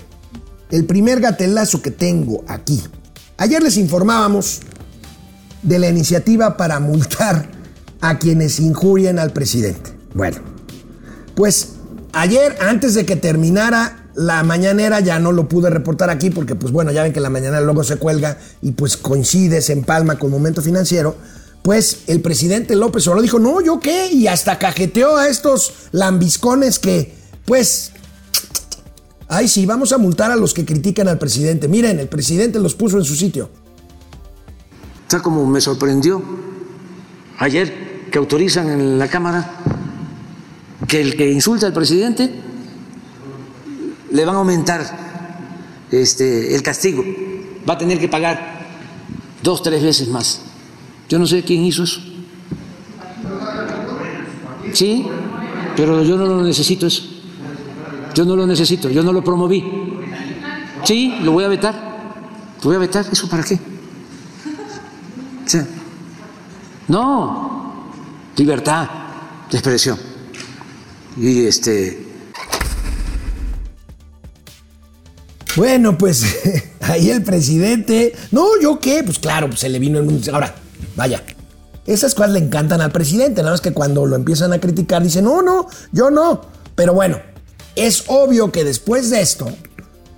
el primer gatelazo que tengo aquí. Ayer les informábamos de la iniciativa para multar a quienes injurien al presidente. Bueno, pues ayer, antes de que terminara la mañanera, ya no lo pude reportar aquí porque, pues bueno, ya ven que la mañanera luego se cuelga y pues coincide, se empalma con momento financiero. Pues el presidente López Obrador dijo, no, ¿yo qué? Y hasta cajeteó a estos lambiscones que, pues, ay sí, vamos a multar a los que critican al presidente. Miren, el presidente los puso en su sitio. Está como me sorprendió ayer que autorizan en la Cámara que el que insulta al presidente le van a aumentar este, el castigo, va a tener que pagar dos, tres veces más. Yo no sé quién hizo eso. Sí, pero yo no lo necesito eso. Yo no lo necesito, yo no lo promoví. Sí, lo voy a vetar. Lo voy a vetar, ¿eso para qué? No, libertad de expresión. Y este. Bueno, pues ahí el presidente. No, ¿yo qué? Pues claro, pues se le vino el mundo. Ahora, vaya. Esas cosas le encantan al presidente, nada más que cuando lo empiezan a criticar dice, no, no, yo no. Pero bueno, es obvio que después de esto,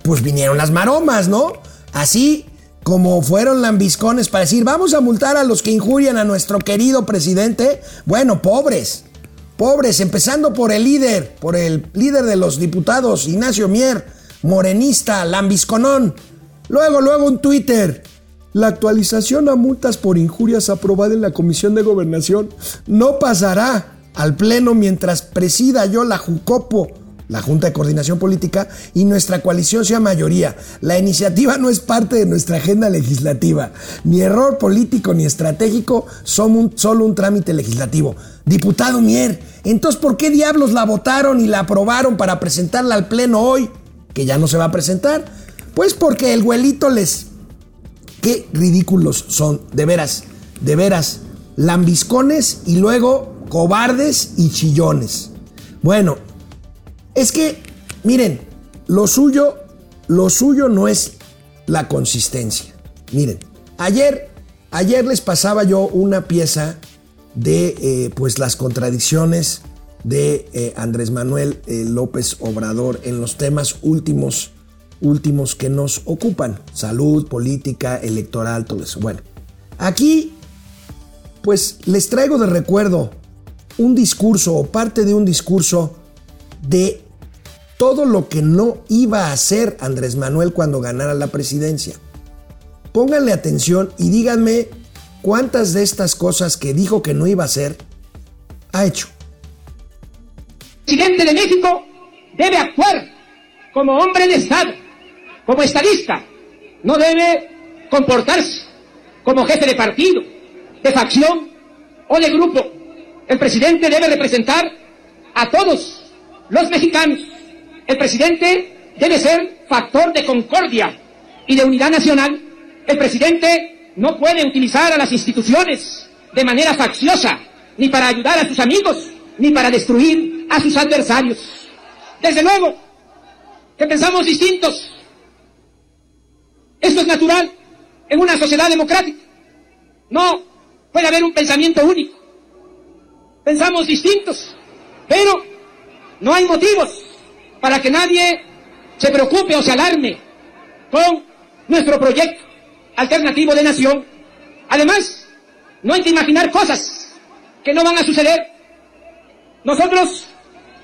pues vinieron las maromas, ¿no? Así como fueron lambiscones para decir, vamos a multar a los que injurian a nuestro querido presidente. Bueno, pobres, pobres, empezando por el líder, por el líder de los diputados, Ignacio Mier, morenista, lambisconón. Luego, luego un Twitter. La actualización a multas por injurias aprobada en la Comisión de Gobernación no pasará al Pleno mientras presida yo la Jucopo la Junta de Coordinación Política, y nuestra coalición sea mayoría. La iniciativa no es parte de nuestra agenda legislativa. Ni error político ni estratégico, son solo un trámite legislativo. Diputado Mier, entonces ¿por qué diablos la votaron y la aprobaron para presentarla al Pleno hoy? Que ya no se va a presentar. Pues porque el güelito les... Qué ridículos son, de veras, de veras. Lambiscones y luego cobardes y chillones. Bueno, es que, miren, lo suyo, lo suyo no es la consistencia. Miren, ayer, ayer les pasaba yo una pieza de eh, pues las contradicciones de eh, Andrés Manuel eh, López Obrador en los temas últimos, últimos que nos ocupan, salud, política, electoral, todo eso. Bueno, aquí pues les traigo de recuerdo un discurso o parte de un discurso de todo lo que no iba a hacer Andrés Manuel cuando ganara la presidencia. Pónganle atención y díganme cuántas de estas cosas que dijo que no iba a hacer ha hecho. El presidente de México debe actuar como hombre de Estado, como estadista. No debe comportarse como jefe de partido, de facción o de grupo. El presidente debe representar a todos los mexicanos el presidente debe ser factor de concordia y de unidad nacional. El presidente no puede utilizar a las instituciones de manera facciosa, ni para ayudar a sus amigos, ni para destruir a sus adversarios. Desde luego que pensamos distintos. Esto es natural en una sociedad democrática. No puede haber un pensamiento único. Pensamos distintos, pero no hay motivos para que nadie se preocupe o se alarme con nuestro proyecto alternativo de nación. Además, no hay que imaginar cosas que no van a suceder. Nosotros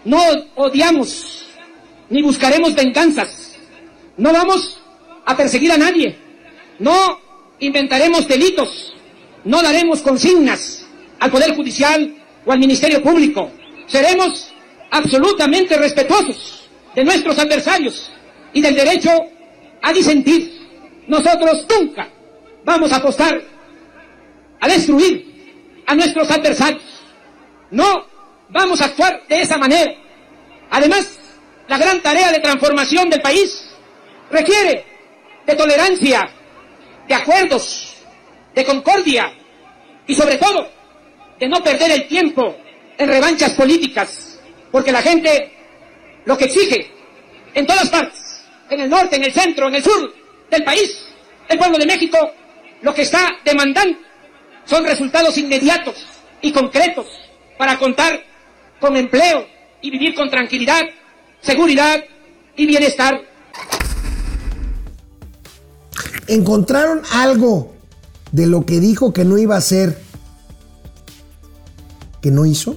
no odiamos ni buscaremos venganzas. No vamos a perseguir a nadie. No inventaremos delitos. No daremos consignas al Poder Judicial o al Ministerio Público. Seremos absolutamente respetuosos de nuestros adversarios y del derecho a disentir. Nosotros nunca vamos a apostar a destruir a nuestros adversarios. No vamos a actuar de esa manera. Además, la gran tarea de transformación del país requiere de tolerancia, de acuerdos, de concordia y sobre todo de no perder el tiempo en revanchas políticas, porque la gente lo que exige en todas partes, en el norte, en el centro, en el sur del país, el pueblo de México, lo que está demandando son resultados inmediatos y concretos para contar con empleo y vivir con tranquilidad, seguridad y bienestar. ¿Encontraron algo de lo que dijo que no iba a hacer que no hizo?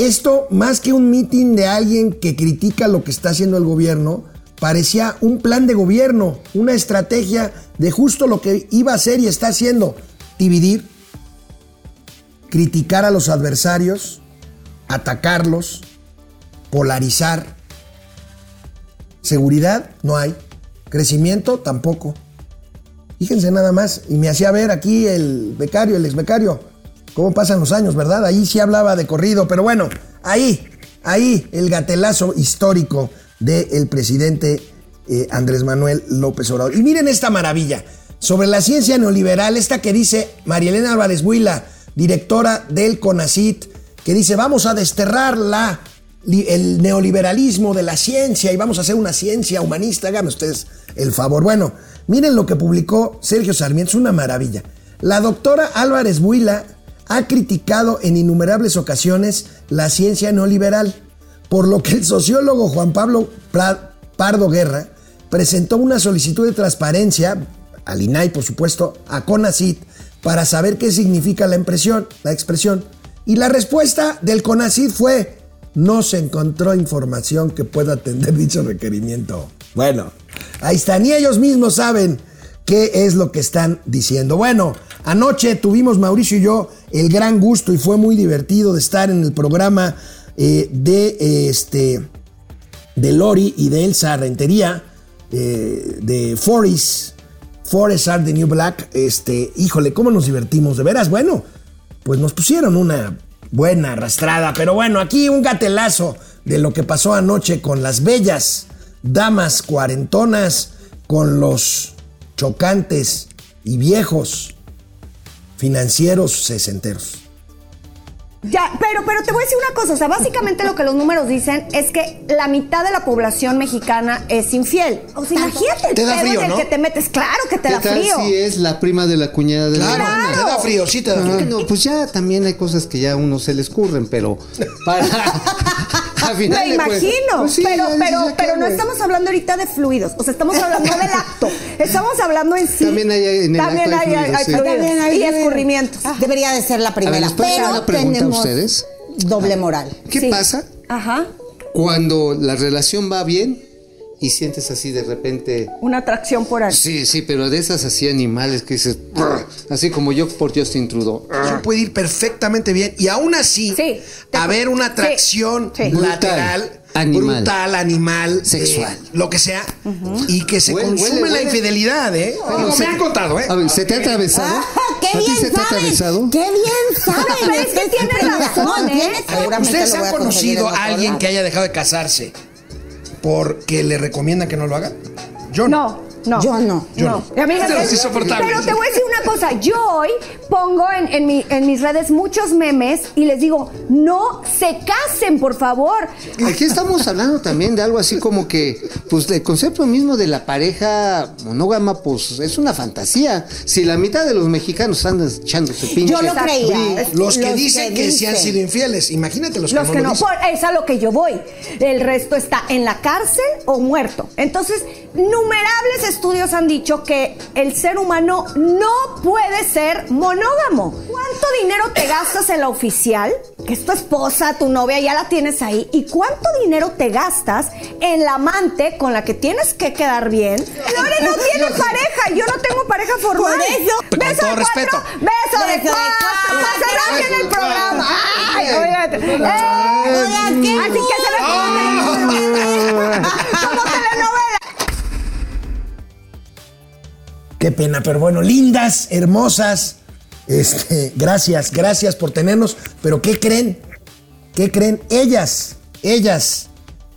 Esto, más que un mitin de alguien que critica lo que está haciendo el gobierno, parecía un plan de gobierno, una estrategia de justo lo que iba a hacer y está haciendo, dividir, criticar a los adversarios, atacarlos, polarizar. Seguridad no hay, crecimiento tampoco. Fíjense nada más, y me hacía ver aquí el becario, el ex becario, cómo pasan los años, ¿verdad? Ahí sí hablaba de corrido, pero bueno, ahí, ahí el gatelazo histórico del presidente eh, Andrés Manuel López Obrador. Y miren esta maravilla sobre la ciencia neoliberal, esta que dice María Elena Álvarez Huila, directora del CONACIT, que dice, vamos a desterrar la, el neoliberalismo de la ciencia y vamos a hacer una ciencia humanista, hagan ustedes el favor. Bueno, miren lo que publicó Sergio Sarmiento, es una maravilla. La doctora Álvarez Huila ha criticado en innumerables ocasiones la ciencia neoliberal, por lo que el sociólogo Juan Pablo Pardo Guerra presentó una solicitud de transparencia al INAI, por supuesto, a CONACIT para saber qué significa la impresión, la expresión. Y la respuesta del CONACIT fue no se encontró información que pueda atender dicho requerimiento. Bueno, ahí está, ni ellos mismos saben qué es lo que están diciendo. Bueno, anoche tuvimos Mauricio y yo el gran gusto y fue muy divertido de estar en el programa eh, de este de Lori y de Elsa Rentería eh, de Forest Forest Are the New Black. Este, híjole, cómo nos divertimos, de veras. Bueno, pues nos pusieron una buena arrastrada, pero bueno, aquí un gatelazo de lo que pasó anoche con las bellas damas cuarentonas, con los chocantes y viejos financieros sesenteros. Ya, pero, pero te voy a decir una cosa, o sea, básicamente lo que los números dicen es que la mitad de la población mexicana es infiel. O sea, imagínate el Te da pedo frío, en el ¿no? que te metes, claro que te ¿Qué da tal frío. si es la prima de la cuñada de la hermana? te da frío, sí te da Ah, frío. no, pues ya también hay cosas que ya a uno se le escurren, pero para final Me cuen- imagino, pues sí, pero, pero, pero ¿qué no estamos hablando ahorita de fluidos, o sea, estamos hablando del acto, estamos hablando en sí. También hay en el También acto hay fluidos, hay sí. fluidos También hay y escurrimientos. Debería de ser la primera, ¿les puedo hacer pero una pregunta a ustedes? doble moral. ¿Qué Sí. pasa Ajá, cuando la relación va bien y sientes así de repente una atracción por ahí. Sí, sí, pero de esas así animales que dices, "Brr", así como yo por Justin Trudeau. Eso puede ir perfectamente bien y aún así Sí, haber una atracción sí. lateral, Brutal, animal. brutal, animal, Sexual. eh, lo que sea, y que se Huele- consume huele- la huele. infidelidad, ¿eh? Digo, se- me han contado, ¿eh? A ver, ¿se te ha atravesado? Ah, ¡Qué ¿A ti bien se te ha saben! atravesado? ¡Qué bien saben! pero es que tiene razón, No, ¿eh? seguramente ¿Ustedes han conocido a alguien que haya dejado de casarse porque le recomienda que no lo haga? Yo no. No, no. Yo no. Yo no. no. Amiga, Este pero- es insoportable. Pero te voy a decir una cosa. Yo hoy pongo en, en mi- en mis redes muchos memes y les digo, no se casen, por favor. Aquí estamos hablando también de algo así como que, pues el concepto mismo de la pareja monógama, pues es una fantasía. Si la mitad de los mexicanos andan echándose pinche. Yo lo creía. Los que dicen que, sí han dicen. sido infieles, imagínate los, Los que que no. no, lo dicen. por, es a lo que yo voy. El resto está en la cárcel o muerto. Entonces, innumerables estudios han dicho que el ser humano no puede ser monógamo. ¿Cuánto dinero te gastas en la oficial? Que es tu esposa, tu novia, ya la tienes ahí. ¿Y cuánto dinero te gastas en la amante con la que tienes que quedar bien? Lore no tiene pareja, yo no tengo pareja formal. Por eso. Con Beso todo de respeto. cuatro, Beso de Beso de cuatro. Pasará en el programa. Ay, oigan. Eh, Así que se como Qué pena, pero bueno, lindas, hermosas. Este, gracias, gracias por tenernos. Pero ¿qué creen? ¿Qué creen? Ellas, ellas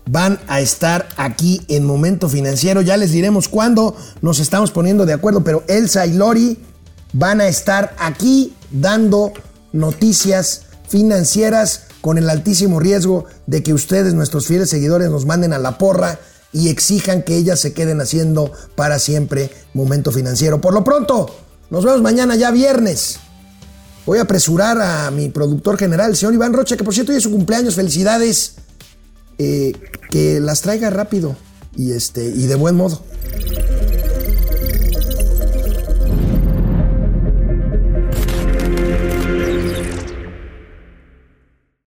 van a estar aquí en Momento Financiero. Ya les diremos cuándo nos estamos poniendo de acuerdo, pero Elsa y Lori van a estar aquí dando noticias financieras con el altísimo riesgo de que ustedes, nuestros fieles seguidores, nos manden a la porra y exijan que ellas se queden haciendo para siempre Momento Financiero. Por lo pronto, nos vemos mañana ya viernes. Voy a apresurar a mi productor general, el señor Iván Rocha, que por cierto hoy es su cumpleaños. Felicidades. Eh, que las traiga rápido y, este, y de buen modo.